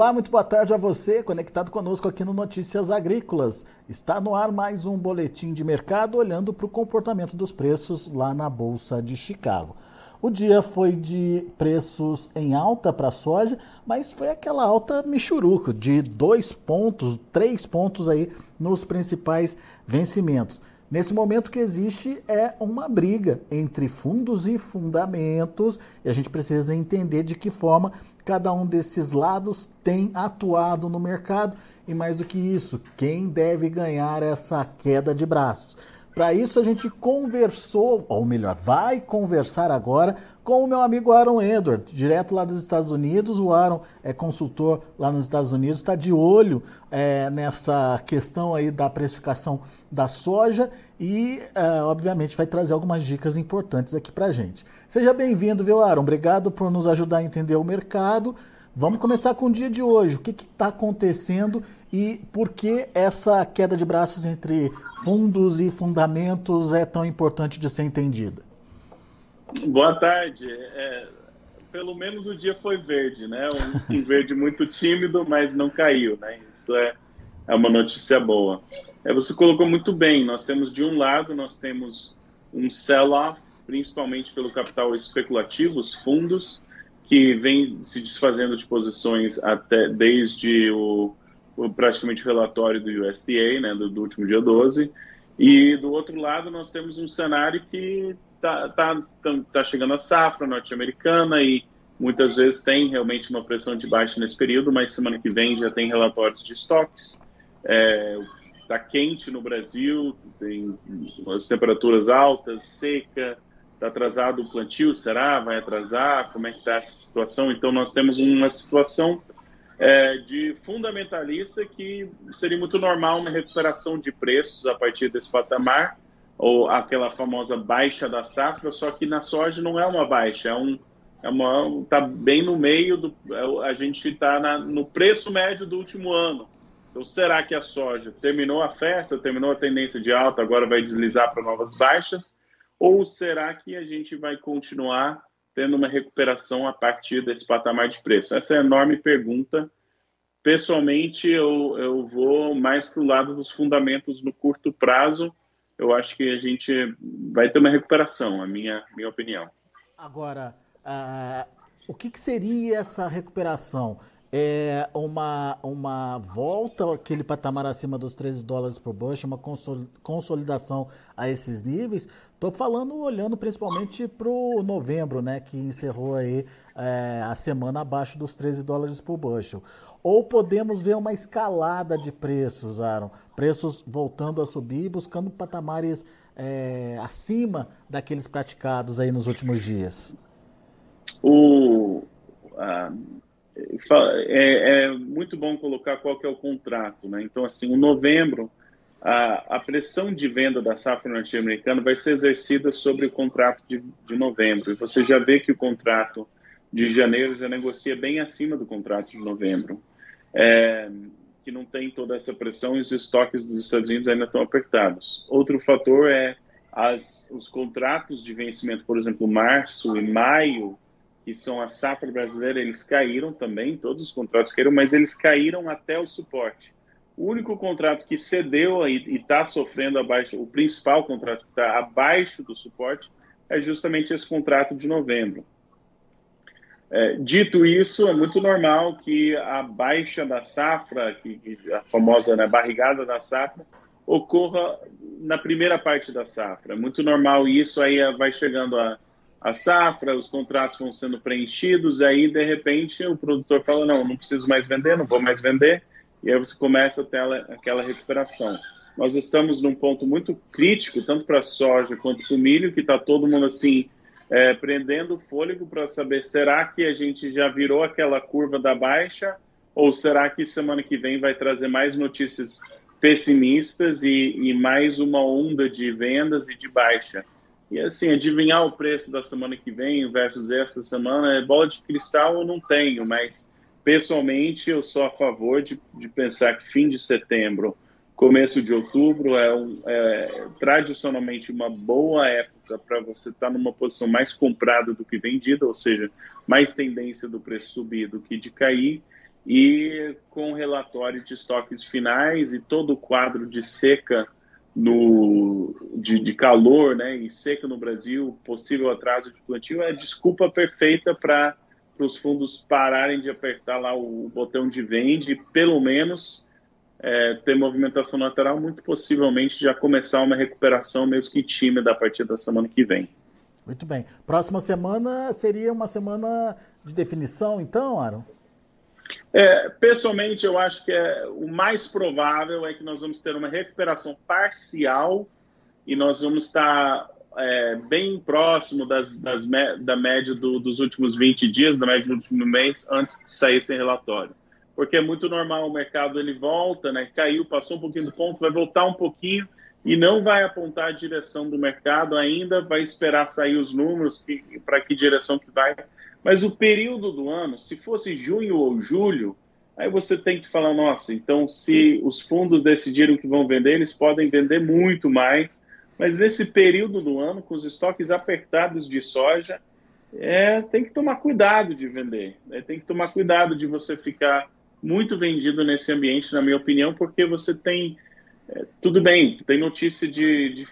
Olá, muito boa tarde a você, conectado conosco aqui no Notícias Agrícolas. Está no ar mais um boletim de mercado olhando para o comportamento dos preços lá na Bolsa de Chicago. O dia foi de preços em alta para a soja, mas foi aquela alta michuruca de dois pontos, três pontos aí nos principais vencimentos. Nesse momento que existe é uma briga entre fundos e fundamentos, e a gente precisa entender de que forma cada um desses lados tem atuado no mercado e mais do que isso, quem deve ganhar essa queda de braços. Para isso a gente conversou, ou melhor, vai conversar agora com o meu amigo Aaron Edward, direto lá dos Estados Unidos. O Aaron é consultor lá nos Estados Unidos, está de olho é, nessa questão aí da precificação da soja e, é, obviamente, vai trazer algumas dicas importantes aqui para gente. Seja bem-vindo, viu, Aaron? Obrigado por nos ajudar a entender o mercado. Vamos começar com o dia de hoje. O que está acontecendo e por que essa queda de braços entre fundos e fundamentos é tão importante de ser entendida? Boa tarde. É, pelo menos o dia foi verde, né? Um, um verde muito tímido, mas não caiu, né? Isso é, é uma notícia boa. É, você colocou muito bem. Nós temos de um lado nós temos um sell-off, principalmente pelo capital especulativo, os fundos que vem se desfazendo de posições até desde o, o praticamente o relatório do USDA, né, do, do, último dia 12. E do outro lado nós temos um cenário que está tá, tá, tá chegando a safra norte-americana e muitas vezes tem realmente uma pressão de baixa nesse período, mas semana que vem já tem relatórios de estoques. É, está quente no Brasil, tem as temperaturas altas, seca, está atrasado o plantio, será? Vai atrasar? Como é que está essa situação? Então, nós temos uma situação é, de fundamentalista que seria muito normal uma recuperação de preços a partir desse patamar, ou aquela famosa baixa da safra, só que na soja não é uma baixa, é um é uma está bem no meio do é a gente está no preço médio do último ano então, será que a soja terminou a festa, terminou a tendência de alta, agora vai deslizar para novas baixas? Ou será que a gente vai continuar tendo uma recuperação a partir desse patamar de preço? Essa é a enorme pergunta. Pessoalmente, eu, eu vou mais para o lado dos fundamentos no curto prazo. Eu acho que a gente vai ter uma recuperação, a minha, minha opinião. Agora, uh, o que, que seria essa recuperação? É uma, uma volta aquele patamar acima dos 13 dólares por bushel, uma consolidação a esses níveis. Estou falando olhando principalmente para o novembro, né, que encerrou aí é, a semana abaixo dos 13 dólares por bushel. Ou podemos ver uma escalada de preços, Aaron, preços voltando a subir, buscando patamares é, acima daqueles praticados aí nos últimos dias. O, é, é, muito bom colocar qual que é o contrato, né? Então, assim, o novembro, a, a pressão de venda da safra norte-americana vai ser exercida sobre o contrato de, de novembro. E você já vê que o contrato de janeiro já negocia bem acima do contrato de novembro. É, que não tem toda essa pressão e os estoques dos Estados Unidos ainda estão apertados. Outro fator é as, os contratos de vencimento, por exemplo, março e maio, que são a safra brasileira, eles caíram também, todos os contratos caíram, mas eles caíram até o suporte. O único contrato que cedeu e está sofrendo abaixo, o principal contrato que está abaixo do suporte, é justamente esse contrato de novembro. É, dito isso, é muito normal que a baixa da safra, que, a famosa né, barrigada da safra, ocorra na primeira parte da safra. É muito normal isso, aí vai chegando a a safra, os contratos vão sendo preenchidos, aí de repente o produtor fala: não, não preciso mais vender, não vou mais vender, e aí você começa a ter aquela recuperação. Nós estamos num ponto muito crítico, tanto para a soja quanto para o milho, que está todo mundo assim, é, prendendo o fôlego para saber: será que a gente já virou aquela curva da baixa, ou será que semana que vem vai trazer mais notícias pessimistas e, e mais uma onda de vendas e de baixa? E assim, adivinhar o preço da semana que vem versus essa semana, é bola de cristal eu não tenho, mas pessoalmente eu sou a favor de, de pensar que fim de setembro, começo de outubro é, um, é tradicionalmente uma boa época para você estar tá numa posição mais comprada do que vendida, ou seja, mais tendência do preço subir do que de cair. e com relatório de estoques finais e todo o quadro de seca no, de, de, calor né, e seca no Brasil, possível atraso de plantio, é desculpa perfeita para os fundos pararem de apertar lá o botão de vende pelo menos é, ter movimentação lateral, muito possivelmente já começar uma recuperação, mesmo que tímida, a partir da semana que vem. Muito bem. Próxima semana seria uma semana de definição, então, Aaron? É, pessoalmente, eu acho que é, o mais provável é que nós vamos ter uma recuperação parcial e nós vamos estar é, bem próximo das, das da média do, dos últimos 20 dias, da média do último mês, antes de sair esse relatório. Porque é muito normal o mercado ele volta, né, caiu, passou um pouquinho do ponto, vai voltar um pouquinho e não vai apontar a direção do mercado ainda, vai esperar sair os números para que direção que vai mas o período do ano, se fosse junho ou julho, aí você tem que falar, nossa, então se os fundos decidiram que vão vender, eles podem vender muito mais. Mas nesse período do ano, com os estoques apertados de soja, é, tem que tomar cuidado de vender. Né? Tem que tomar cuidado de você ficar muito vendido nesse ambiente, na minha opinião, porque você tem. É, tudo bem, tem notícia de, de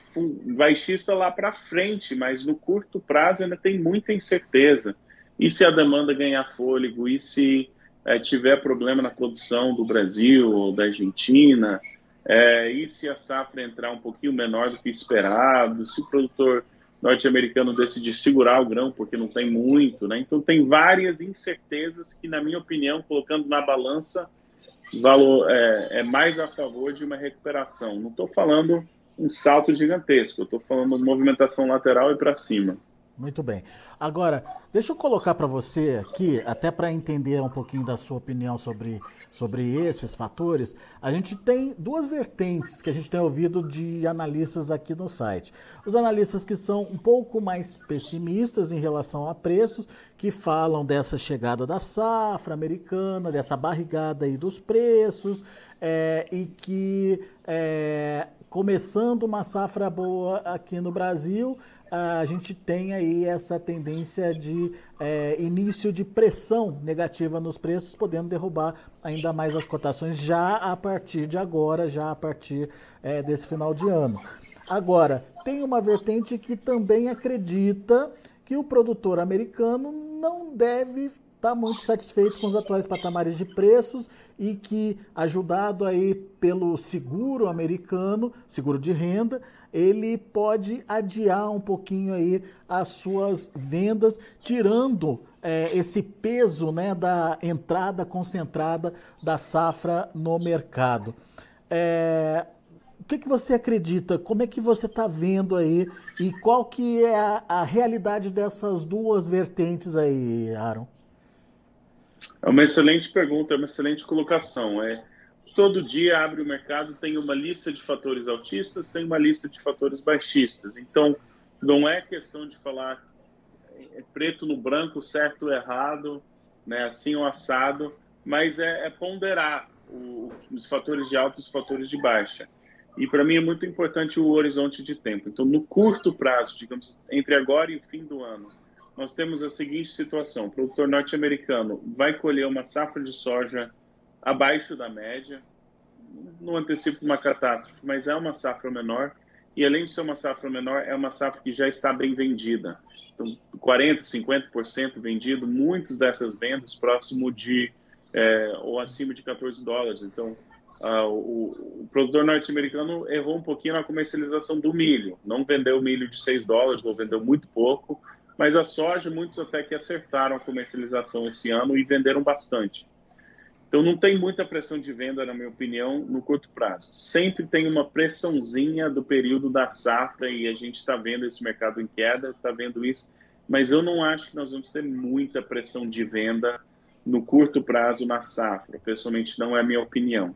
baixista lá para frente, mas no curto prazo ainda tem muita incerteza. E se a demanda ganhar fôlego? E se é, tiver problema na produção do Brasil ou da Argentina? É, e se a safra entrar um pouquinho menor do que esperado? Se o produtor norte-americano decidir segurar o grão porque não tem muito, né? Então tem várias incertezas que, na minha opinião, colocando na balança, valor é, é mais a favor de uma recuperação. Não estou falando um salto gigantesco, estou falando movimentação lateral e para cima. Muito bem. Agora, deixa eu colocar para você aqui, até para entender um pouquinho da sua opinião sobre, sobre esses fatores. A gente tem duas vertentes que a gente tem ouvido de analistas aqui no site. Os analistas que são um pouco mais pessimistas em relação a preços, que falam dessa chegada da safra americana, dessa barrigada aí dos preços, é, e que é, começando uma safra boa aqui no Brasil a gente tem aí essa tendência de é, início de pressão negativa nos preços, podendo derrubar ainda mais as cotações já a partir de agora, já a partir é, desse final de ano. Agora, tem uma vertente que também acredita que o produtor americano não deve estar tá muito satisfeito com os atuais patamares de preços e que, ajudado aí pelo seguro americano, seguro de renda, ele pode adiar um pouquinho aí as suas vendas, tirando é, esse peso né, da entrada concentrada da safra no mercado. É, o que, que você acredita? Como é que você está vendo aí e qual que é a, a realidade dessas duas vertentes aí, Aaron? É uma excelente pergunta, é uma excelente colocação. É, todo dia abre o mercado, tem uma lista de fatores altistas, tem uma lista de fatores baixistas. Então, não é questão de falar é preto no branco, certo ou errado, né, assim ou assado, mas é, é ponderar o, os fatores de alta e os fatores de baixa. E para mim é muito importante o horizonte de tempo. Então, no curto prazo, digamos, entre agora e o fim do ano, nós temos a seguinte situação: o produtor norte-americano vai colher uma safra de soja abaixo da média, não antecipo uma catástrofe, mas é uma safra menor, e além de ser uma safra menor, é uma safra que já está bem vendida. Então, 40%, 50% vendido, muitas dessas vendas próximo de é, ou acima de 14 dólares. Então, o, o, produtor norte-americano errou um pouquinho na comercialização do milho. Não vendeu milho de 6 dólares, ou vendeu muito pouco, mas a soja, muitos até que acertaram a comercialização esse ano e venderam bastante. Então não tem muita pressão de venda, na minha opinião, no curto prazo. Sempre tem uma pressãozinha do período da safra e a gente está vendo esse mercado em queda, está vendo isso, mas eu não acho que nós vamos ter muita pressão de venda no curto prazo na safra. Pessoalmente, não é a minha opinião.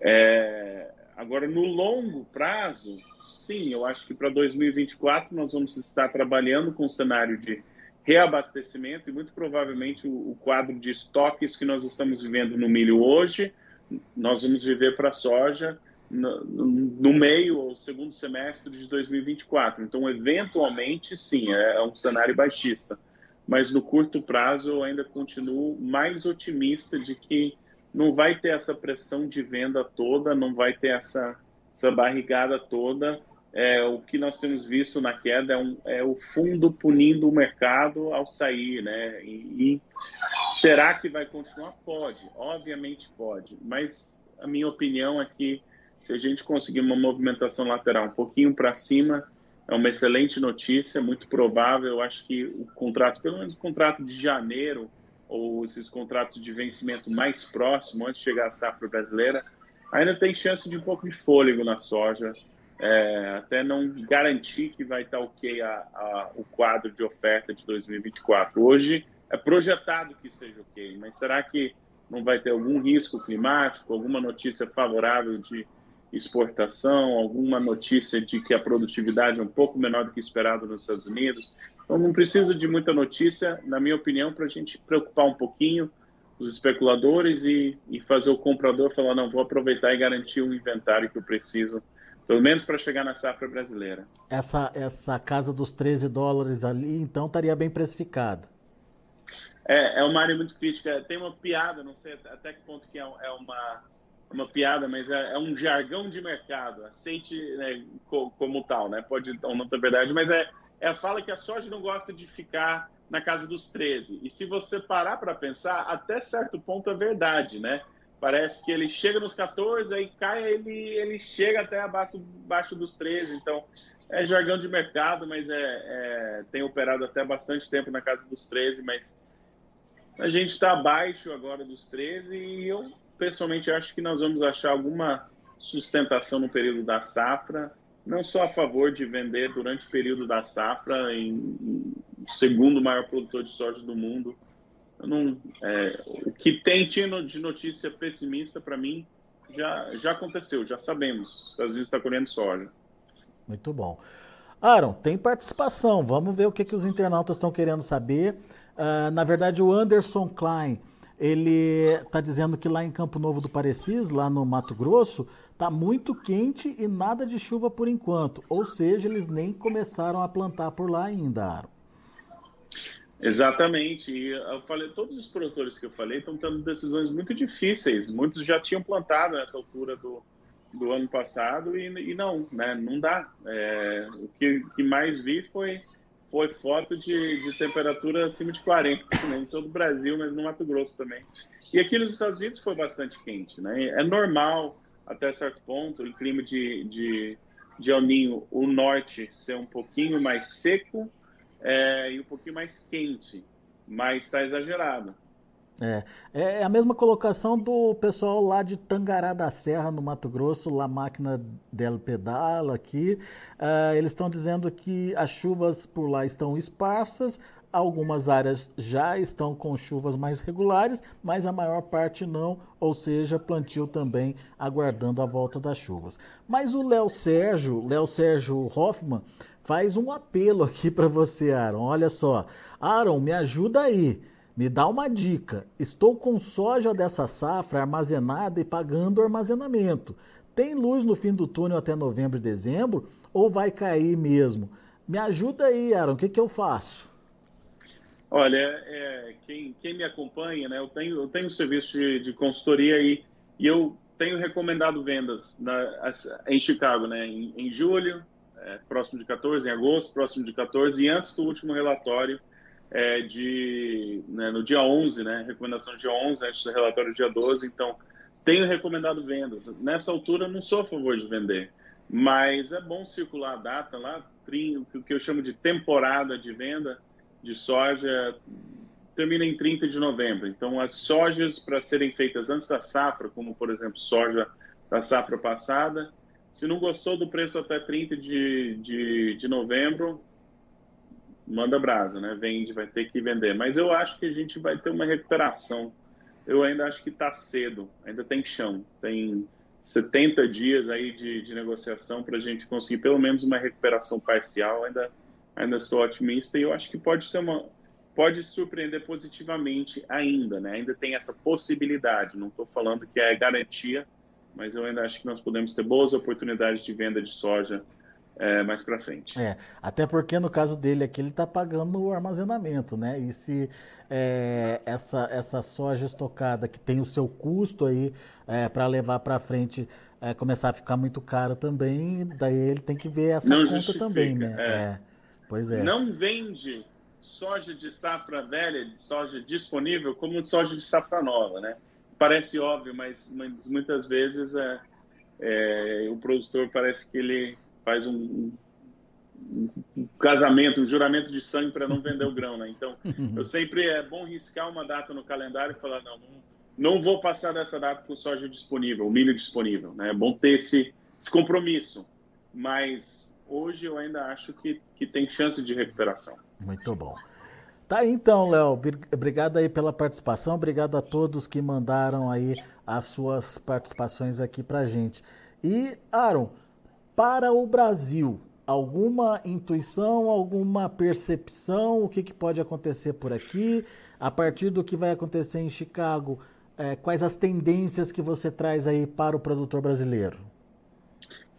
É... Agora, no longo prazo, sim, eu acho que para 2024 nós vamos estar trabalhando com um cenário de reabastecimento e muito provavelmente o, o, quadro de estoques que nós estamos vivendo no milho hoje, nós vamos viver para a soja no, no, meio ou segundo semestre de 2024. Então, eventualmente, sim, é, é um cenário baixista. mas no curto prazo eu ainda continuo mais otimista de que não vai ter essa pressão de venda toda, não vai ter essa, essa barrigada toda. É, o que nós temos visto na queda é, um, é, o fundo punindo o mercado ao sair, né? E, e, será que vai continuar? Pode, obviamente pode, mas a minha opinião é que se a gente conseguir uma movimentação lateral um pouquinho para cima, é uma excelente notícia, muito provável. Eu acho que o contrato, pelo menos o contrato de janeiro, ou esses contratos de vencimento mais próximo, antes de chegar à safra brasileira, ainda tem chance de um pouco de fôlego na soja, é, até não garantir que vai estar ok a, a, o quadro de oferta de 2024. Hoje é projetado que seja ok, mas será que não vai ter algum risco climático, alguma notícia favorável de exportação, alguma notícia de que a produtividade é um pouco menor do que esperado nos Estados Unidos. Então, não precisa de muita notícia, na minha opinião, para a gente preocupar um pouquinho os especuladores e, e, fazer o comprador falar: não, vou aproveitar e garantir o inventário que eu preciso, pelo menos para chegar na safra brasileira. Essa, essa casa dos 13 dólares ali, então, estaria bem precificada. É, é uma área muito crítica. Tem uma piada, não sei até que ponto que é, é uma uma piada, mas é, é, um jargão de mercado, aceite né, co, como tal, né? Pode ou não ter verdade, mas é, é a fala que a soja não gosta de ficar na casa dos 13. E se você parar para pensar, até certo ponto é verdade, né? Parece que ele chega nos 14, aí cai, ele, ele chega até abaixo, abaixo dos 13. Então, é jargão de mercado, mas é, é tem operado até bastante tempo na casa dos 13, mas a gente está abaixo agora dos 13 e eu pessoalmente acho que nós vamos achar alguma sustentação no período da safra. Não sou a favor de vender durante o período da safra em, em segundo maior produtor de soja do mundo. Não, é, o que tem tido de notícia pessimista para mim já, já aconteceu, já sabemos. Os Estados Unidos está colhendo soja. Muito bom. Aaron, tem participação. Vamos ver o que, que os internautas estão querendo saber. Uh, na verdade, o Anderson Klein ele está dizendo que lá em Campo Novo do Parecis, lá no Mato Grosso, está muito quente e nada de chuva por enquanto. Ou seja, eles nem começaram a plantar por lá ainda, Aro. Exatamente. Eu falei, todos os produtores que eu falei estão tendo decisões muito difíceis. Muitos já tinham plantado nessa altura do, do ano passado e, e não, né? Não dá. É, o que, que mais vi foi foi foto de, de temperatura acima de 40, né, em todo o Brasil, mas no Mato Grosso também. E aqui nos Estados Unidos foi bastante quente. Né? É normal, até certo ponto, em clima de, de, de El Ninho, o norte ser um pouquinho mais seco é, e um pouquinho mais quente, mas está exagerado. É, é a mesma colocação do pessoal lá de Tangará da Serra, no Mato Grosso, La Máquina del Pedala aqui. Uh, eles estão dizendo que as chuvas por lá estão esparsas, algumas áreas já estão com chuvas mais regulares, mas a maior parte não, ou seja, plantio também aguardando a volta das chuvas. Mas o Léo Sérgio, Léo Sérgio Hoffman, faz um apelo aqui para você, Aaron. Olha só, Aaron, me ajuda aí. Me dá uma dica. Estou com soja dessa safra armazenada e pagando armazenamento. Tem luz no fim do túnel até novembro e dezembro ou vai cair mesmo? Me ajuda aí, Aaron. O que, que eu faço? Olha, é, quem, quem, me acompanha, né, eu tenho, eu tenho um serviço de, de consultoria aí, e eu tenho recomendado vendas na, em Chicago, né, em, em julho, é, próximo de 14, em agosto, próximo de 14, e antes do último relatório, é, de, né, no dia 11, né, recomendação dia 11, antes do relatório dia 12, então tenho recomendado vendas. Nessa altura não sou a favor de vender, mas é bom circular a data lá, o que eu chamo de temporada de venda de soja termina em 30 de novembro. Então as sojas para serem feitas antes da safra, como por exemplo soja da safra passada, se não gostou do preço até 30 de, de, de novembro, manda brasa, né? Vende, vai ter que vender. Mas eu acho que a gente vai ter uma recuperação. Eu ainda acho que está cedo, ainda tem chão. Tem 70 dias aí de, de negociação para a gente conseguir pelo menos uma recuperação parcial. Ainda, ainda sou otimista e eu acho que pode ser uma. Pode surpreender positivamente ainda, né? Ainda tem essa possibilidade. Não estou falando que é garantia, mas eu ainda acho que nós podemos ter boas oportunidades de venda de soja é, mais para frente. É, até porque no caso dele aqui ele está pagando o armazenamento, né? E se é, essa, essa soja estocada que tem o seu custo aí é, para levar para frente é, começar a ficar muito caro também, daí ele tem que ver essa Não conta também, né? É. Pois é. Não vende soja de safra velha, de soja disponível, como de soja de safra nova, né? Parece óbvio, mas, mas muitas vezes é, é, o produtor parece que ele faz um, um casamento, um juramento de sangue para não vender o grão, né? Então, eu sempre é bom riscar uma data no calendário e falar não, não, vou passar dessa data com soja disponível, milho disponível, né? É bom ter esse, esse compromisso, mas hoje eu ainda acho que, que tem chance de recuperação. Muito bom. Tá então, Léo. Obrigado aí pela participação. Obrigado a todos que mandaram aí as suas participações aqui pra gente. E, Aaron, para o Brasil, alguma intuição, alguma percepção, o que, que pode acontecer por aqui? A partir do que vai acontecer em Chicago, é, quais as tendências que você traz aí para o produtor brasileiro?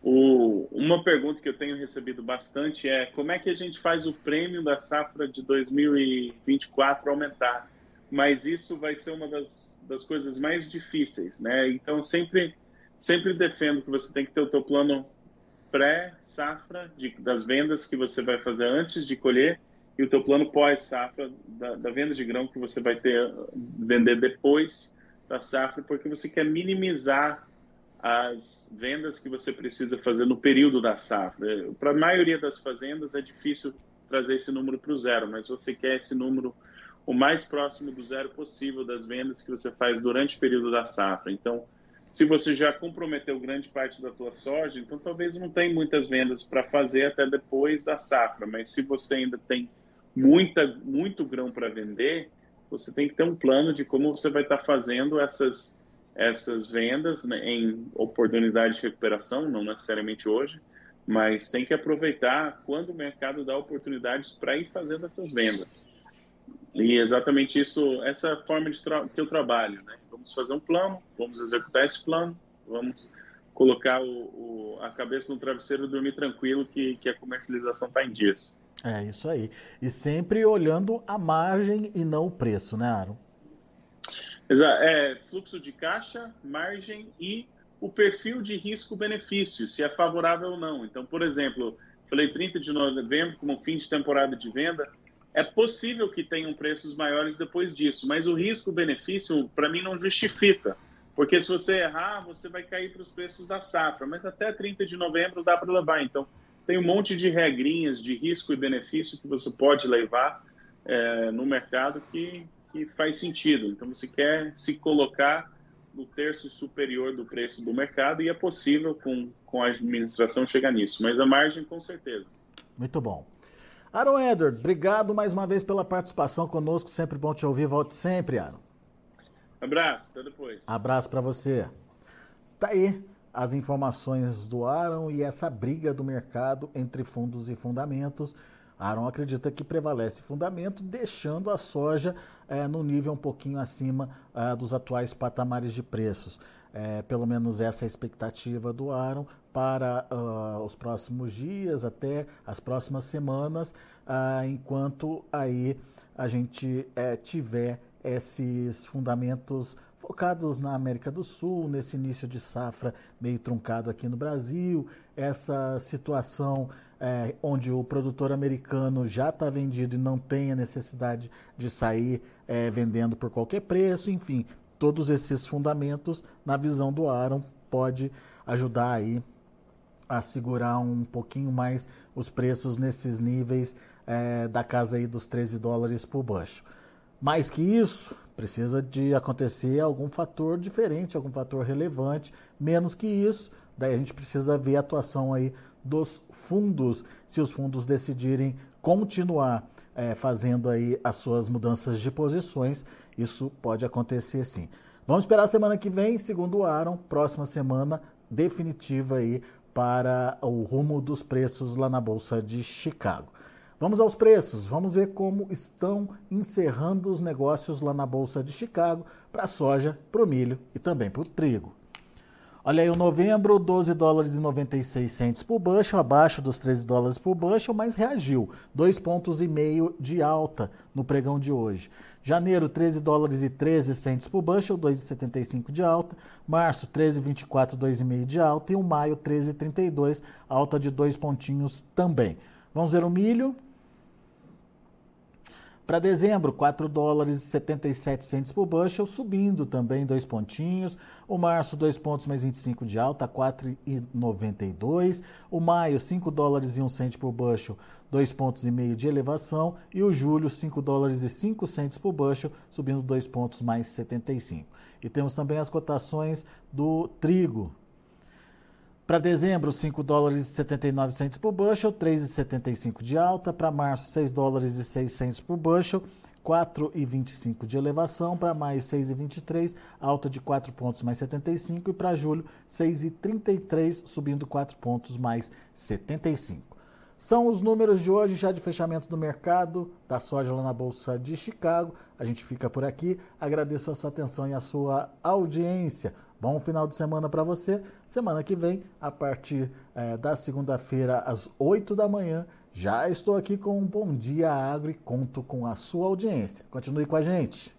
O, uma pergunta que eu tenho recebido bastante é como é que a gente faz o prêmio da safra de 2024 aumentar? Mas isso vai ser uma das, das coisas mais difíceis, né? Então sempre sempre defendo que você tem que ter o teu plano pré-safra das vendas que você vai fazer antes de colher e o teu plano pós-safra da, da, venda de grão que você vai ter vender depois da safra, porque você quer minimizar as vendas que você precisa fazer no período da safra. Para a maioria das fazendas é difícil trazer esse número para o zero, mas você quer esse número o mais próximo do zero possível das vendas que você faz durante o período da safra. Então, se você já comprometeu grande parte da tua soja, então talvez não tenha muitas vendas para fazer até depois da safra, mas se você ainda tem muita, muito grão para vender, você tem que ter um plano de como você vai estar tá fazendo essas essas vendas né, em oportunidade de recuperação, não necessariamente hoje, mas tem que aproveitar quando o mercado dá oportunidades para ir fazendo essas vendas. E exatamente isso, essa forma de que eu trabalho, né? Vamos fazer um plano, vamos executar esse plano, vamos colocar o, o, a cabeça no travesseiro e dormir tranquilo que, que a comercialização está em dias. É isso aí. E sempre olhando a margem e não o preço, né, Aaron? É, fluxo de caixa, margem e o perfil de risco-benefício, se é favorável ou não. Então, por exemplo, falei 30 de novembro como fim de temporada de venda, é possível que tenham preços maiores depois disso, mas o risco-benefício, para mim, não justifica. Porque se você errar, você vai cair para os preços da safra, mas até 30 de novembro dá para levar. Então, tem um monte de regrinhas de risco e benefício que você pode levar é, no mercado que, que faz sentido. Então, você quer se colocar no terço superior do preço do mercado e é possível com, com a administração chegar nisso, mas a margem com certeza. Muito bom. Aaron Edward, obrigado mais uma vez pela participação conosco, sempre bom te ouvir, volte sempre, Aaron. Abraço, até depois. Abraço para você. Tá aí as informações do Aaron e essa briga do mercado entre fundos e fundamentos. Aaron acredita que prevalece fundamento, deixando a soja é, no nível um pouquinho acima é, dos atuais patamares de preços. É, pelo menos essa é a expectativa do Aaron para uh, os próximos dias, até as próximas semanas, uh, enquanto aí a gente tiver esses fundamentos focados na América do Sul, nesse início de safra meio truncado aqui no Brasil, essa situação é, onde o produtor americano já está vendido e não tem a necessidade de sair é, vendendo por qualquer preço, enfim, todos esses fundamentos, na visão do Aaron, pode ajudar aí a segurar um pouquinho mais os preços nesses níveis é, da casa aí dos 13 dólares por bushel. Mais que isso, precisa de acontecer algum fator diferente, algum fator relevante. Menos que isso, daí a gente precisa ver a atuação aí dos fundos, se os fundos decidirem continuar é, fazendo aí as suas mudanças de posições, isso pode acontecer sim. Vamos esperar a semana que vem, segundo o Aaron, próxima semana definitiva aí para o rumo dos preços lá na Bolsa de Chicago. Vamos aos preços, vamos ver como estão encerrando os negócios lá na Bolsa de Chicago para a soja, para o milho e também para o trigo. Olha aí, o novembro, 12 dólares e 96 centos por bushel, abaixo dos 13 dólares por bushel, mas reagiu. Dois pontos e meio de alta no pregão de hoje. Janeiro, 13 dólares e 13 centos por bushel, 2,75 de alta. Março, 13,24, 2,5 de alta. E o maio, 13,32, alta de dois pontinhos também. Vamos ver o milho. Para dezembro, 4 dólares e 77 centos por bushel, subindo também dois pontinhos. O março, 2 pontos mais 25 de alta, 4,92. O maio, 5 dólares e 1 cento por bushel, 2 pontos e meio de elevação. E o julho, 5 dólares e 5 centos por bushel, subindo 2 pontos mais 75. E temos também as cotações do trigo, para dezembro, 5 dólares e 79 centos por bushel, 3,75 de alta. Para março, 6 dólares e 6 centos por bushel, 4,25 de elevação. Para maio, 6,23, alta de 4 pontos mais 75. E para julho, 6,33, subindo 4 pontos mais 75. São os números de hoje, já de fechamento do mercado da soja lá na Bolsa de Chicago. A gente fica por aqui. Agradeço a sua atenção e a sua audiência. Bom final de semana para você. Semana que vem, a partir é, da segunda-feira, às 8 da manhã, já estou aqui com um Bom Dia Agro e conto com a sua audiência. Continue com a gente.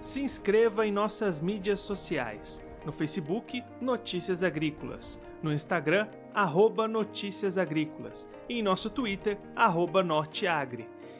Se inscreva em nossas mídias sociais. No Facebook, Notícias Agrícolas. No Instagram, arroba Notícias Agrícolas. E em nosso Twitter, arroba Norteagri.